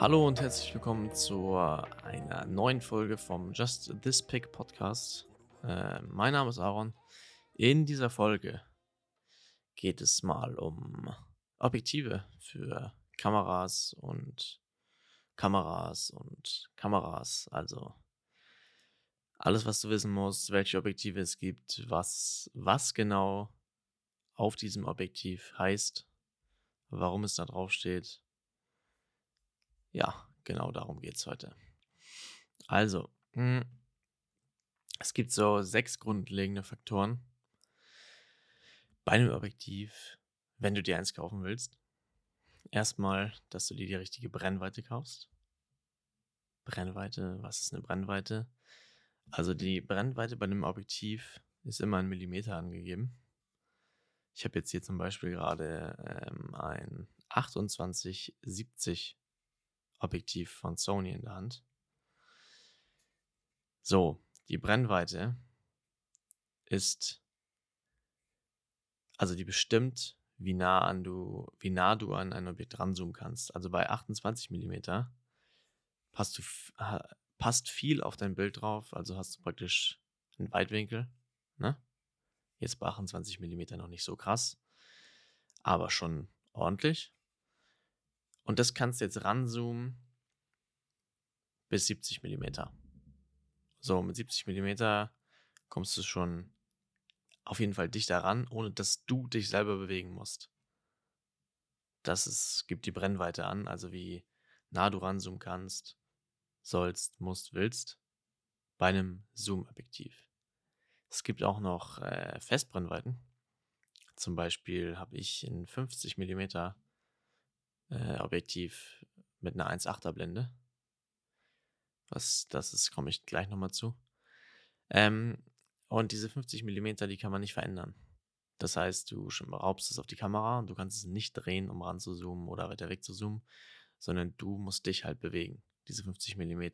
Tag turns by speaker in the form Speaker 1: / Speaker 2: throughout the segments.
Speaker 1: Hallo und herzlich willkommen zu einer neuen Folge vom Just This Pick Podcast. Äh, mein Name ist Aaron. In dieser Folge geht es mal um Objektive für Kameras und Kameras und Kameras. Also alles, was du wissen musst, welche Objektive es gibt, was, was genau auf diesem Objektiv heißt, warum es da drauf steht ja, genau darum geht es heute. Also, hm, es gibt so sechs grundlegende Faktoren bei einem Objektiv, wenn du dir eins kaufen willst. Erstmal, dass du dir die richtige Brennweite kaufst. Brennweite, was ist eine Brennweite? Also die Brennweite bei einem Objektiv ist immer in Millimeter angegeben. Ich habe jetzt hier zum Beispiel gerade ähm, ein 2870 Objektiv von Sony in der Hand. So, die Brennweite ist, also die bestimmt, wie nah, an du, wie nah du an ein Objekt ranzoomen kannst. Also bei 28 mm passt, du, passt viel auf dein Bild drauf, also hast du praktisch einen Weitwinkel. Ne? Jetzt bei 28 mm noch nicht so krass, aber schon ordentlich. Und das kannst du jetzt ranzoomen bis 70 mm. So, mit 70 mm kommst du schon auf jeden Fall dichter ran, ohne dass du dich selber bewegen musst. Das ist, gibt die Brennweite an, also wie nah du ranzoomen kannst, sollst, musst, willst, bei einem Zoom-Objektiv. Es gibt auch noch äh, Festbrennweiten. Zum Beispiel habe ich in 50 mm äh, Objektiv mit einer 1,8er Blende. Was das ist, komme ich gleich nochmal zu. Ähm, und diese 50 mm, die kann man nicht verändern. Das heißt, du raubst es auf die Kamera und du kannst es nicht drehen, um ran zu zoomen oder weiter weg zu zoomen, sondern du musst dich halt bewegen. Diese 50 mm, wenn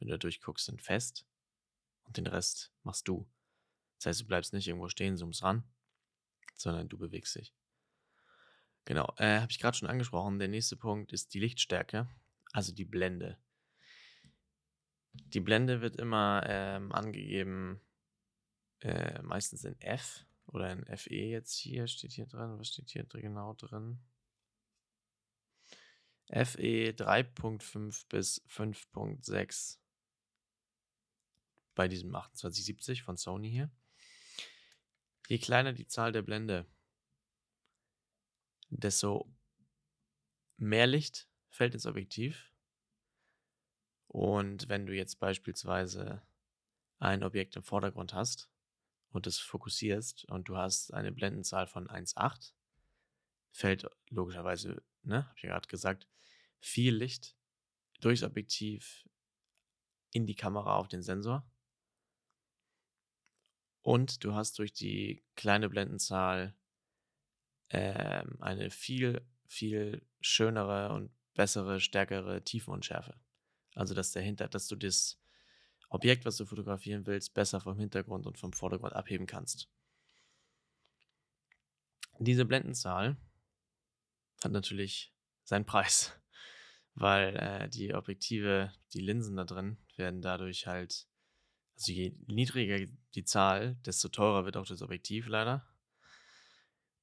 Speaker 1: du da durchguckst, sind fest und den Rest machst du. Das heißt, du bleibst nicht irgendwo stehen, zoomst ran, sondern du bewegst dich. Genau, äh, habe ich gerade schon angesprochen. Der nächste Punkt ist die Lichtstärke, also die Blende. Die Blende wird immer ähm, angegeben, äh, meistens in F oder in FE jetzt hier, steht hier drin. Was steht hier genau drin? FE 3.5 bis 5.6 bei diesem 2870 von Sony hier. Je kleiner die Zahl der Blende, desto mehr Licht fällt ins Objektiv. Und wenn du jetzt beispielsweise ein Objekt im Vordergrund hast und es fokussierst und du hast eine Blendenzahl von 1,8, fällt logischerweise, ne, habe ich ja gerade gesagt, viel Licht durchs Objektiv in die Kamera auf den Sensor. Und du hast durch die kleine Blendenzahl ähm, eine viel, viel schönere und bessere, stärkere Tiefenunschärfe. Also, dass dahinter, dass du das Objekt, was du fotografieren willst, besser vom Hintergrund und vom Vordergrund abheben kannst. Diese Blendenzahl hat natürlich seinen Preis, weil äh, die Objektive, die Linsen da drin, werden dadurch halt, also je niedriger die Zahl, desto teurer wird auch das Objektiv leider.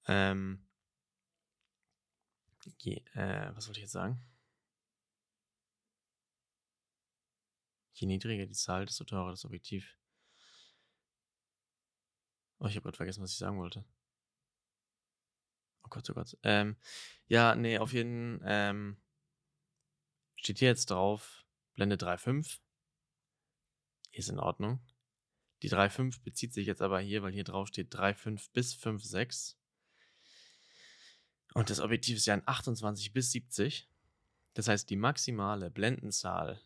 Speaker 1: Ähm, je, äh, was wollte ich jetzt sagen? Je niedriger die Zahl, desto teurer das Objektiv. Oh, ich habe gerade vergessen, was ich sagen wollte. Oh Gott, oh Gott. Ähm, ja, nee, auf jeden ähm, steht hier jetzt drauf, Blende 3.5. Ist in Ordnung. Die 3.5 bezieht sich jetzt aber hier, weil hier drauf steht 3.5 bis 5.6. Und das Objektiv ist ja ein 28 bis 70. Das heißt, die maximale Blendenzahl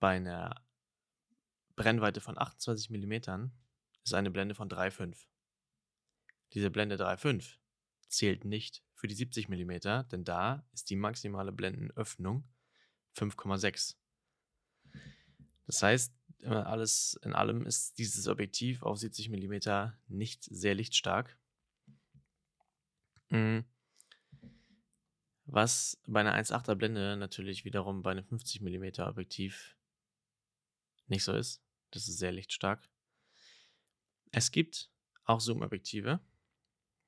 Speaker 1: bei einer Brennweite von 28 mm ist eine Blende von 3,5. Diese Blende 3,5 zählt nicht für die 70 mm, denn da ist die maximale Blendenöffnung 5,6. Das heißt, alles in allem ist dieses Objektiv auf 70 mm nicht sehr lichtstark Mhm. Was bei 'ner 1,8er Blende natürlich wiederum bei 'nem 50 Millimeter Objektiv nicht so ist. Das ist sehr lichtstark. Es gibt auch Zoom-Objektive,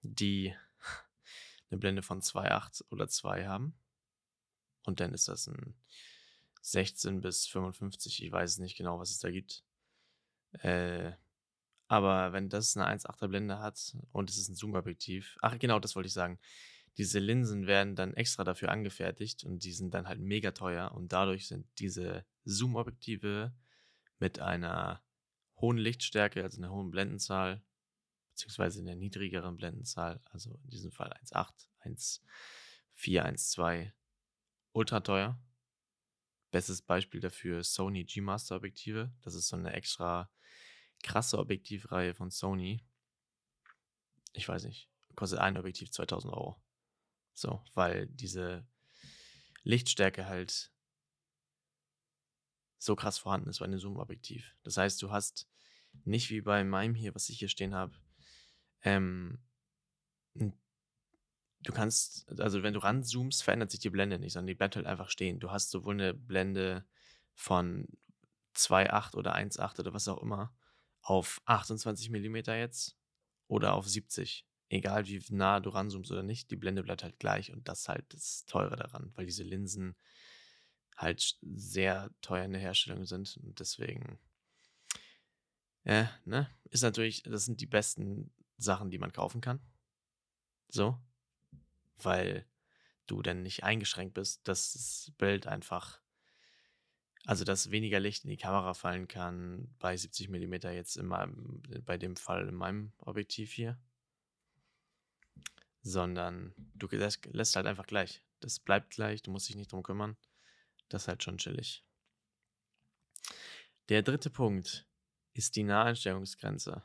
Speaker 1: die 'ne Blende von 2,8 oder 2 haben. Und dann ist das 'n 16 bis 55, ich weiß nicht genau, was es da gibt. Äh, aber wenn das 'ne 1,8er Blende hat und es ist 'n Zoom-Objektiv ach genau, das wollte ich sagen. Diese Linsen werden dann extra dafür angefertigt und die sind dann halt mega teuer und dadurch sind diese Zoom-Objektive mit einer hohen Lichtstärke, also 'ner hohen Blendenzahl, beziehungsweise 'ner niedrigeren Blendenzahl, also in diesem Fall 1,8, 1,4, 1,2, ultrateuer. Bestes Beispiel dafür Sony G-Master Objektive. Das ist so 'ne extra krasse Objektivreihe von Sony. Ich weiß nicht, kostet ein Objektiv 2.000 €. So, weil diese Lichtstärke halt so krass vorhanden ist bei 'nem Zoom-Objektiv. Das heißt, du hast nicht wie bei meinem hier, was ich hier stehen habe, ähm, 'n du kannst also wenn du ranzoomst, verändert sich die Blende nicht, sondern die bleibt halt einfach stehen. Du hast sowohl 'ne Blende von 2,8 oder 1,8 oder was auch immer auf 28 Millimeter jetzt oder auf 70. Egal wie nah du ranzoomst oder nicht, die Blende bleibt halt gleich und das ist halt das Teure daran, weil diese Linsen halt sehr teuer in der Herstellung sind und deswegen äh, ne? Ist natürlich das sind die besten Sachen, die man kaufen kann. So. Weil du dann nicht eingeschränkt bist, dass das Bild einfach also, dass weniger Licht in die Kamera fallen kann bei 70 Millimeter jetzt in meinem bei dem Fall in meinem Objektiv hier. Sondern du lässt lässt halt einfach gleich. Das bleibt gleich, du musst dich nicht drum kümmern. Das ist halt schon chillig. Der 3. Punkt ist die Naheinstellungsgrenze.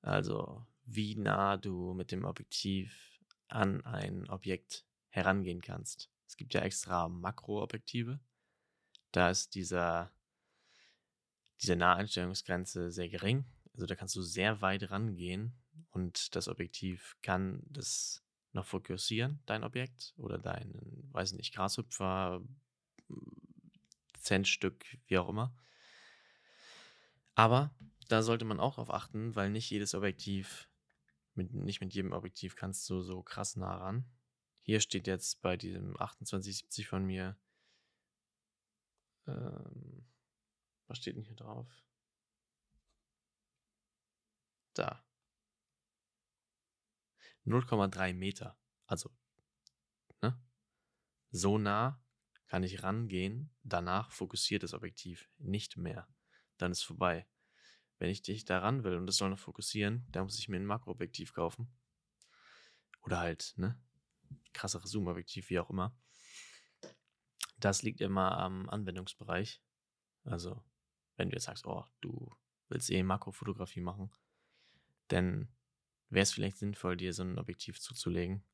Speaker 1: Also, wie nah du mit dem Objektiv an ein Objekt herangehen kannst. Es gibt ja extra Makroobjektive. Da ist dieser diese Naheinstellungsgrenze sehr gering. Also, da kannst du sehr weit rangehen und das Objektiv kann das noch fokussieren, dein Objekt oder deinen, weiß ich nicht, Grashüpfer, Centstück, wie auch immer. Aber da sollte man auch drauf achten, weil nicht jedes Objektiv mit nicht mit jedem Objektiv kannst du so krass nah ran. Hier steht jetzt bei diesem 2870 von mir ähm, was steht denn hier drauf? Da. 0,3 Meter. Also, ne? So nah kann ich rangehen, danach fokussiert das Objektiv nicht mehr. Dann ist vorbei. Wenn ich dich da ran will und es soll noch fokussieren, dann muss ich mir 'n Makroobjektiv kaufen. Oder halt, ne, krasseres Zoomobjektiv, wie auch immer. Das liegt immer am Anwendungsbereich. Also, wenn du jetzt sagst: „Oh, du willst eh Makrofotografie machen“, dann wäre es vielleicht sinnvoll, dir so 'n Objektiv zuzulegen.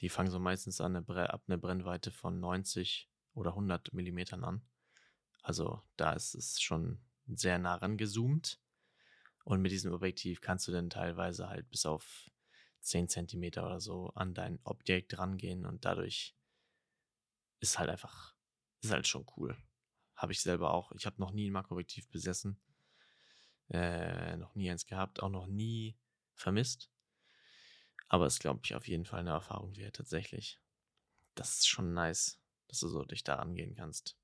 Speaker 1: Die fangen so meistens an ab 'ner Brennweite von 90 oder 100 Millimetern an. Also, da ist es schon sehr nah rangezoomt. Und mit diesem Objektiv kannst du dann teilweise halt bis auf 10 Zentimeter oder so an dein Objekt rangehen und dadurch ist halt einfach ist halt schon cool. Habe ich selber auch. Ich habe noch nie 'n Makroobjektiv besessen. Äh, noch nie eins gehabt, auch noch nie vermisst. Aber ist, glaube ich, auf jeden Fall 'ne Erfahrung wert tatsächlich. Das ist schon nice, dass du so dich da rangehen kannst.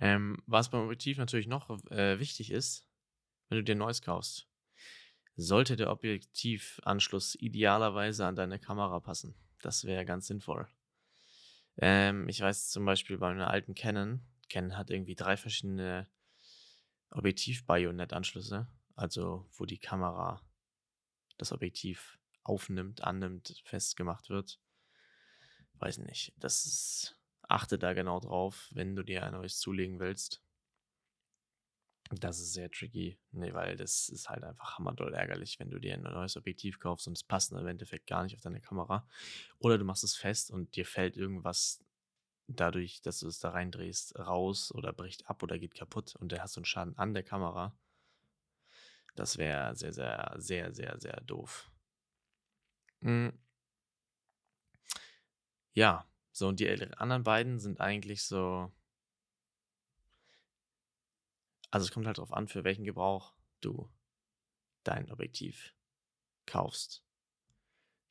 Speaker 1: Ähm, was beim Objektiv natürlich noch, äh, wichtig ist, wenn du dir 'n neues kaufst, sollte der Objektivanschluss idealerweise an deine Kamera passen. Das wäre ganz sinnvoll. Ähm, ich weiß zum Beispiel bei 'ner alten Canon Canon hat irgendwie 3 verschiedene Objektiv-Bajonettanschlüsse, also wo die Kamera das Objektiv aufnimmt, annimmt, festgemacht wird. Weiß nicht, das ist achte da genau drauf, wenn du dir ein neues zulegen willst. Das ist sehr tricky, ne, weil das ist halt einfach hammerdoll ärgerlich, wenn du dir 'n neues Objektiv kaufst und es passt im Endeffekt gar nicht auf deine Kamera. Oder du machst es fest und dir fällt irgendwas dadurch, dass du es da reindrehst, raus oder bricht ab oder geht kaputt und dann hast du 'n Schaden an der Kamera. Das wäre sehr, sehr, sehr, sehr, sehr doof. Hm. Ja, so und die anderen beiden sind eigentlich so also, es kommt halt drauf an, für welchen Gebrauch du dein Objektiv kaufst.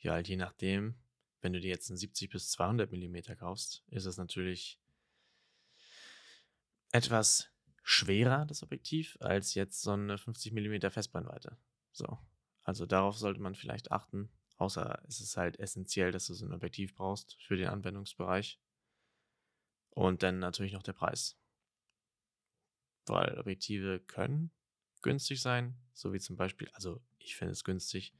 Speaker 1: Ja, halt je nachdem, wenn du dir jetzt 'n 70 bis 200 Millimeter kaufst, ist es natürlich etwas schwerer, das Objektiv, als jetzt so 'ne 50 Millimeter Festbrennweite. So, also darauf sollte man vielleicht achten, außer es ist halt essenziell, dass du so 'n Objektiv brauchst für den Anwendungsbereich. Und dann natürlich noch der Preis. Weil Objektive können günstig sein, so wie zum Beispiel also, ich finde es günstig,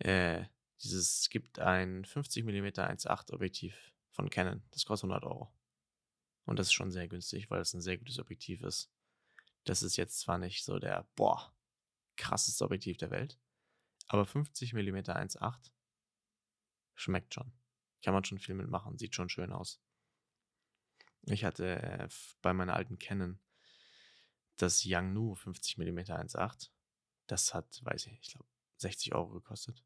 Speaker 1: äh, dieses es gibt ein 50 Millimeter 1.8 Objektiv von Canon, das kostet 100 €. Und das ist schon sehr günstig, weil es 'n sehr gutes Objektiv ist. Das ist jetzt zwar nicht so der, boah, krasseste Objektiv der Welt, aber 50 Millimeter 1.8 schmeckt schon. Kann man schon viel mit machen, sieht schon schön aus. Ich hatte, äh, bei meiner alten Canon das Yangnu 50 Millimeter 1.8. Das hat, weiß ich ich glaube 60 € gekostet.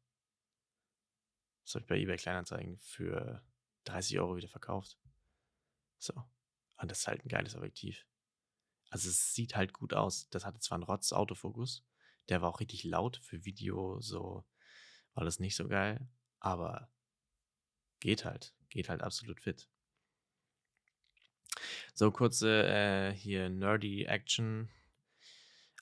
Speaker 1: Das habe ich bei eBay Kleinanzeigen für 30 € wieder verkauft. So. Und das ist halt 'n geiles Objektiv. Also, es sieht halt gut aus. Das hatte zwar 'n Rotz-Autofokus, der war auch richtig laut für Video, so war das nicht so geil, aber geht halt, geht halt absolut fit. So, kurze, äh, hier nerdy Action.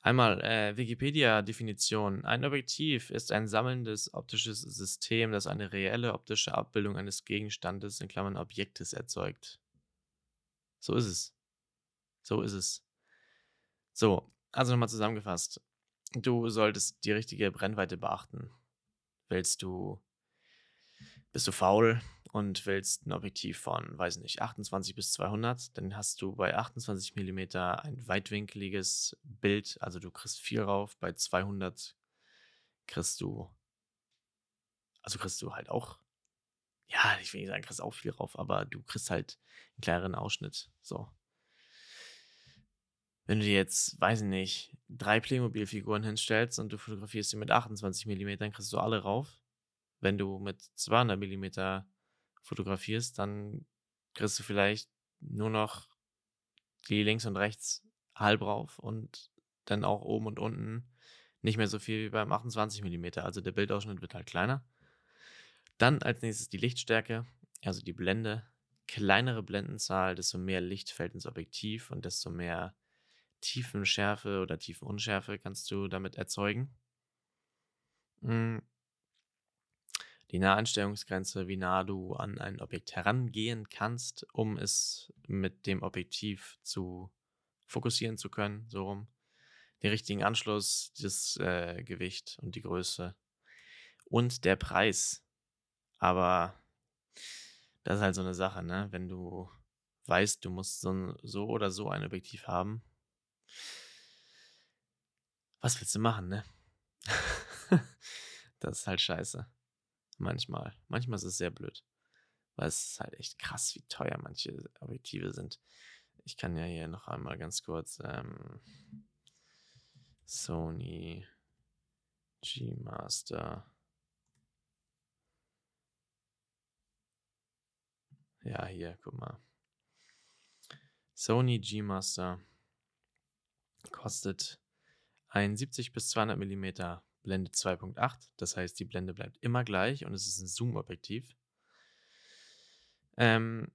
Speaker 1: Einmal, äh, Wikipedia-Definition. Ein Objektiv ist ein sammelndes optisches System, das eine reelle optische Abbildung eines Gegenstandes in Klammern (Objektes) erzeugt. So ist es. So ist es. So, also noch mal zusammengefasst. Du solltest die richtige Brennweite beachten. Willst du bist du faul und willst 'n Objektiv von, weiß ich nicht, 28 bis 200, dann hast du bei 28 Millimeter ein weitwinkliges Bild, also du kriegst viel rauf. Bei 200 kriegst du also kriegst du halt auch ja, ich will nicht sagen, kriegst auch viel rauf, aber du kriegst halt 'n kleineren Ausschnitt, so. Wenn du jetzt, weiß ich nicht, 3 Playmobil-Figuren hinstellst und du fotografierst sie mit 28 Millimetern, kriegst du alle rauf. Wenn du mit 200 Millimeter fotografierst, dann kriegst du vielleicht nur noch die links und rechts halb rauf und dann auch oben und unten nicht mehr so viel wie beim 28 Millimeter. Also, der Bildausschnitt wird halt kleiner. Dann als Nächstes die Lichtstärke, also die Blende. Kleinere Blendenzahl, desto mehr Licht fällt ins Objektiv und desto mehr Tiefenschärfe oder Tiefenunschärfe kannst du damit erzeugen. Hm. Die Naheinstellungsgrenze, wie nah du an ein Objekt herangehen kannst, um es mit dem Objektiv zu fokussieren zu können, so rum. Den richtigen Anschluss, das, äh, Gewicht und die Größe und der Preis. Aber das ist halt so 'ne Sache, ne? Wenn du weißt, du musst so so oder so ein Objektiv haben was willst du machen, ne? Das ist halt scheiße. Manchmal. Manchmal ist es sehr blöd, weil es ist halt echt krass, wie teuer manche Objektive sind. Ich kann ja hier noch einmal ganz kurz, ähm Sony G-Master Ja, hier, guck mal. Sony G-Master kostet ein 70 bis 200 Millimeter Blende 2.8. Das heißt, die Blende bleibt immer gleich und es ist 'n Zoom-Objektiv. Ähm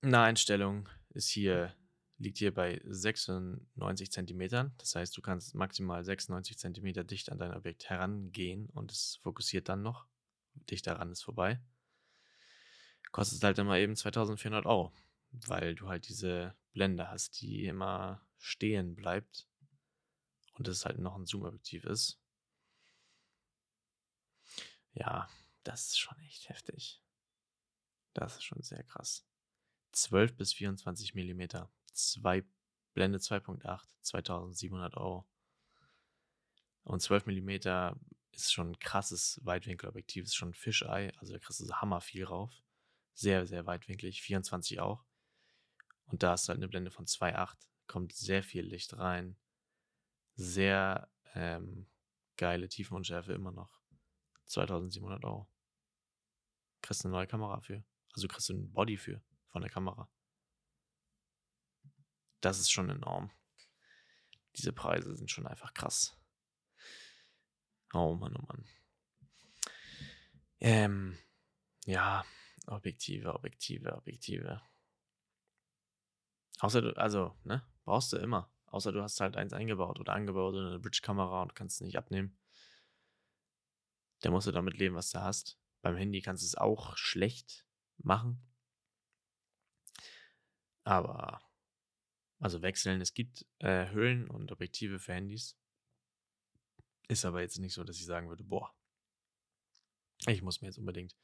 Speaker 1: Naheinstellung ist hier liegt hier bei 96 Zentimetern. Das heißt, du kannst maximal 96 Zentimeter dicht an dein Objekt herangehen und es fokussiert dann noch. Dicht daran ist vorbei. Kostet halt mal eben 2.400 €, weil du halt diese Blende hast, die immer stehen bleibt und es halt noch 'n Zoom-Objektiv ist. Ja, das ist schon echt heftig. Das ist schon sehr krass. 12 bis 24 Millimeter, zwei Blende 2.8, 2.700 €. Und 12 Millimeter ist schon 'n krasses Weitwinkelobjektiv, ist schon 'n Fish-Eye, also da kriegst du so hammerviel rauf. Sehr, sehr weitwinklig, 24 auch. Und da du halt 'ne Blende von 2.8, kommt sehr viel Licht rein. Sehr, ähm, geile Tiefenunschärfe immer noch 2700 Euro. Kriegst eine neue Kamera für. Also kriegst du ein Body für von der Kamera. Das ist schon enorm. Diese Preise sind schon einfach krass. Oh Mann, oh Mann. Ähm, ja, Objektive, Objektive, Objektive. Außer du, also, ne, brauchst du immer. Außer du hast halt eins eingebaut oder angebaut oder eine Bridge-Kamera und kannst es nicht abnehmen. Dann musst du damit leben, was du hast. Beim Handy kannst du es auch schlecht machen. Aber, also wechseln. Es gibt äh, Hüllen und Objektive für Handys. Ist aber jetzt nicht so, dass ich sagen würde, boah, ich muss mir jetzt unbedingt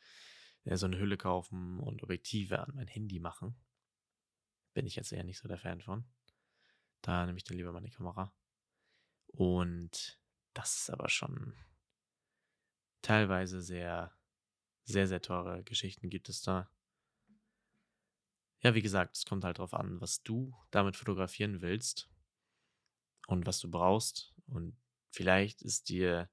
Speaker 1: äh, so eine Hülle kaufen und Objektive an mein Handy machen. Bin ich jetzt eher nicht so der Fan von. Da nehme ich dann lieber meine Kamera. Und das ist aber schon teilweise sehr, sehr, sehr teure Geschichten gibt es da. Ja, wie gesagt, es kommt halt darauf an, was du damit fotografieren willst und was du brauchst. Und vielleicht ist dir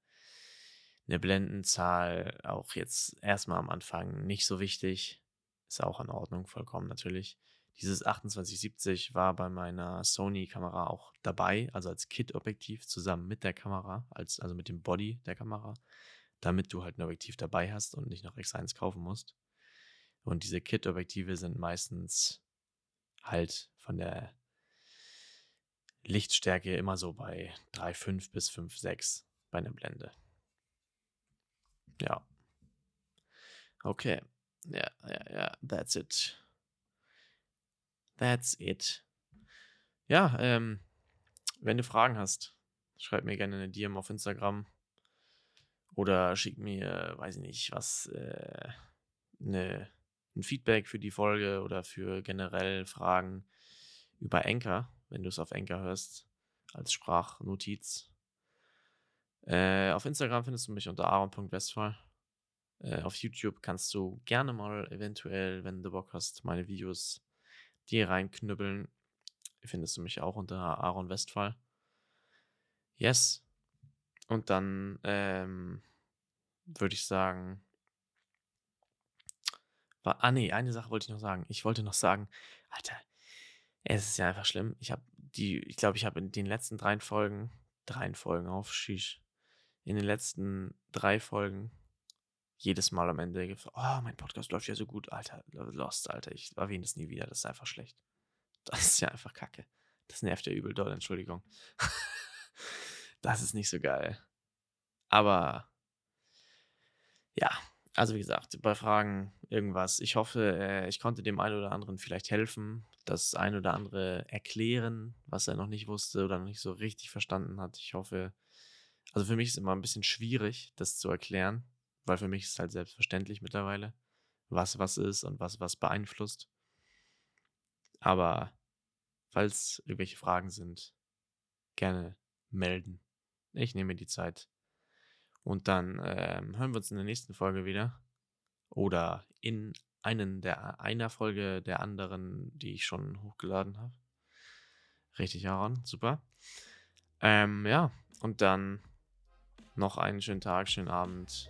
Speaker 1: eine Blendenzahl auch jetzt erstmal am Anfang nicht so wichtig. Ist auch in Ordnung, vollkommen natürlich. Dieses 2870 war bei meiner Sony-Kamera auch dabei, also als Kit-Objektiv zusammen mit der Kamera, als, also mit dem Body der Kamera, damit du halt ein Objektiv dabei hast und nicht noch extra eins kaufen musst. Und diese Kit-Objektive sind meistens halt von der Lichtstärke immer so bei 3,5 bis 5,6 bei einer Blende. Ja. Okay. Ja, ja, ja, that's it. That's it. Ja, ähm, wenn du Fragen hast, schreib mir gerne eine DM auf Instagram oder schick mir, weiß ich nicht, was, äh, eine, ein Feedback für die Folge oder für generell Fragen über Anchor, wenn du es auf Anchor hörst, als Sprachnotiz. Äh, auf Instagram findest du mich unter aaron.westphal. Äh, auf YouTube kannst du gerne mal eventuell, wenn du Bock hast, meine Videos dir reinknüppeln. Findest du mich auch unter Aaron Westphal. Yes. Und dann ähm, würde ich sagen, war, ah nee, eine Sache wollte ich noch sagen. Ich wollte noch sagen, Alter, es ist ja einfach schlimm. Ich habe die, ich glaube, ich habe in den letzten drei Folgen, drei Folgen auf, shish, in den letzten drei Folgen jedes Mal am Ende gefragt, oh, mein Podcast läuft ja so gut, Alter, Lost, Alter, ich erwähne das nie wieder, das ist einfach schlecht. Das ist ja einfach kacke. Das nervt ja übel doll, Entschuldigung. das ist nicht so geil. Aber ja, also wie gesagt, bei Fragen irgendwas. Ich hoffe, äh, ich konnte dem einen oder anderen vielleicht helfen, das ein oder andere erklären, was er noch nicht wusste oder noch nicht so richtig verstanden hat. Ich hoffe, also für mich ist immer ein bisschen schwierig, das zu erklären weil für mich ist es halt selbstverständlich mittlerweile, was was ist und was was beeinflusst. Aber falls irgendwelche Fragen sind, gerne melden. Ich nehme die Zeit. Und dann ähm, hören wir uns in der nächsten Folge wieder. Oder in einen der einer Folge der anderen, die ich schon hochgeladen habe. Richtig, Aaron. Super. Ähm, ja, und dann noch einen schönen Tag, schönen Abend